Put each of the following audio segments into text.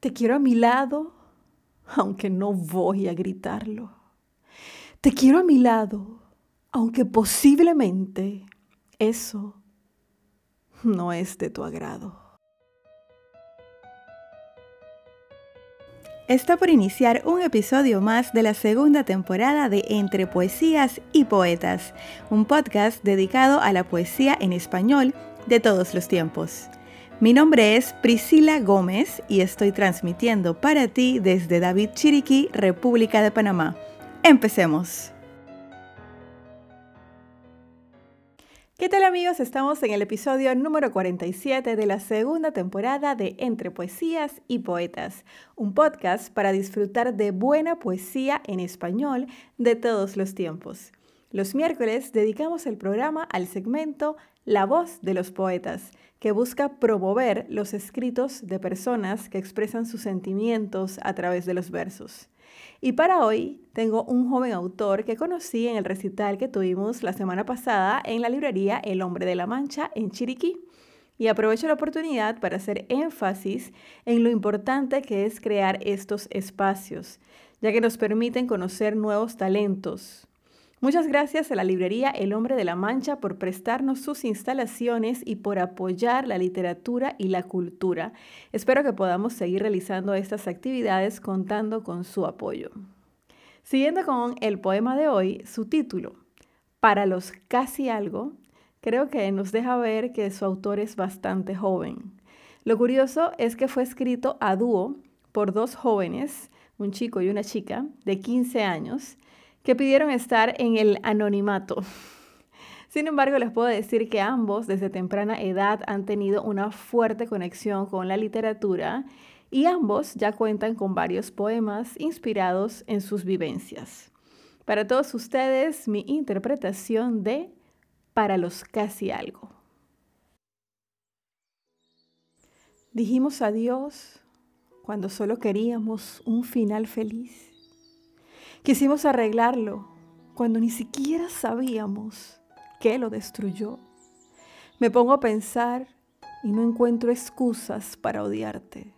Te quiero a mi lado, aunque no voy a gritarlo. Te quiero a mi lado, aunque posiblemente eso no es de tu agrado. Está por iniciar un episodio más de la segunda temporada de Entre Poesías y Poetas, un podcast dedicado a la poesía en español de todos los tiempos. Mi nombre es Priscila Gómez y estoy transmitiendo para ti desde David Chiriquí, República de Panamá. Empecemos. ¿Qué tal amigos? Estamos en el episodio número 47 de la segunda temporada de Entre Poesías y Poetas, un podcast para disfrutar de buena poesía en español de todos los tiempos. Los miércoles dedicamos el programa al segmento La voz de los poetas, que busca promover los escritos de personas que expresan sus sentimientos a través de los versos. Y para hoy tengo un joven autor que conocí en el recital que tuvimos la semana pasada en la librería El Hombre de la Mancha en Chiriquí. Y aprovecho la oportunidad para hacer énfasis en lo importante que es crear estos espacios, ya que nos permiten conocer nuevos talentos, Muchas gracias a la librería El Hombre de la Mancha por prestarnos sus instalaciones y por apoyar la literatura y la cultura. Espero que podamos seguir realizando estas actividades contando con su apoyo. Siguiendo con el poema de hoy, su título, Para los casi algo, creo que nos deja ver que su autor es bastante joven. Lo curioso es que fue escrito a dúo por dos jóvenes, un chico y una chica, de 15 años, que pidieron estar en el anonimato. Sin embargo, les puedo decir que ambos desde temprana edad han tenido una fuerte conexión con la literatura y ambos ya cuentan con varios poemas inspirados en sus vivencias. Para todos ustedes, mi interpretación de Para los casi algo. Dijimos adiós cuando solo queríamos un final feliz. Quisimos arreglarlo cuando ni siquiera sabíamos qué lo destruyó. Me pongo a pensar y no encuentro excusas para odiarte,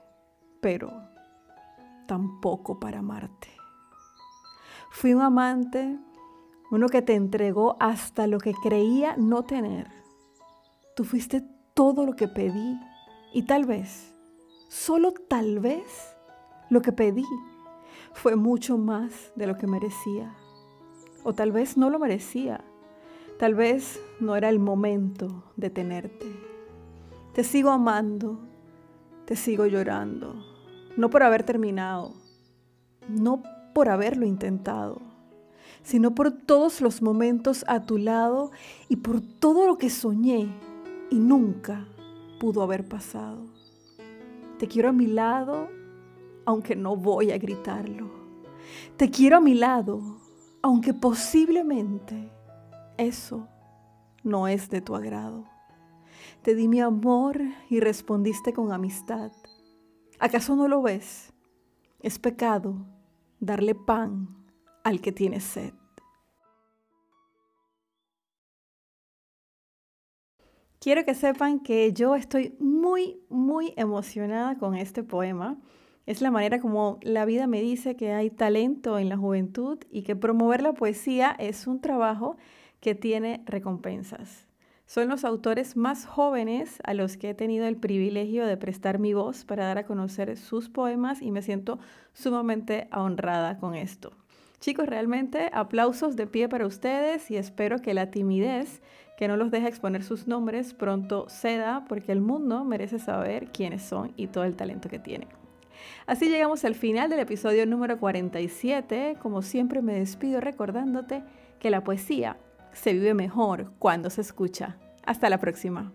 pero tampoco para amarte. Fui un amante, uno que te entregó hasta lo que creía no tener. Tú fuiste todo lo que pedí y tal vez, solo tal vez, lo que pedí fue mucho más de lo que merecía. O tal vez no lo merecía. Tal vez no era el momento de tenerte. Te sigo amando, te sigo llorando. No por haber terminado, no por haberlo intentado, sino por todos los momentos a tu lado y por todo lo que soñé y nunca pudo haber pasado. Te quiero a mi lado aunque no voy a gritarlo. Te quiero a mi lado, aunque posiblemente eso no es de tu agrado. Te di mi amor y respondiste con amistad. ¿Acaso no lo ves? Es pecado darle pan al que tiene sed. Quiero que sepan que yo estoy muy, muy emocionada con este poema es la manera como la vida me dice que hay talento en la juventud y que promover la poesía es un trabajo que tiene recompensas. Son los autores más jóvenes a los que he tenido el privilegio de prestar mi voz para dar a conocer sus poemas y me siento sumamente honrada con esto. Chicos, realmente aplausos de pie para ustedes y espero que la timidez que no los deja exponer sus nombres pronto ceda porque el mundo merece saber quiénes son y todo el talento que tienen. Así llegamos al final del episodio número 47. Como siempre me despido recordándote que la poesía se vive mejor cuando se escucha. Hasta la próxima.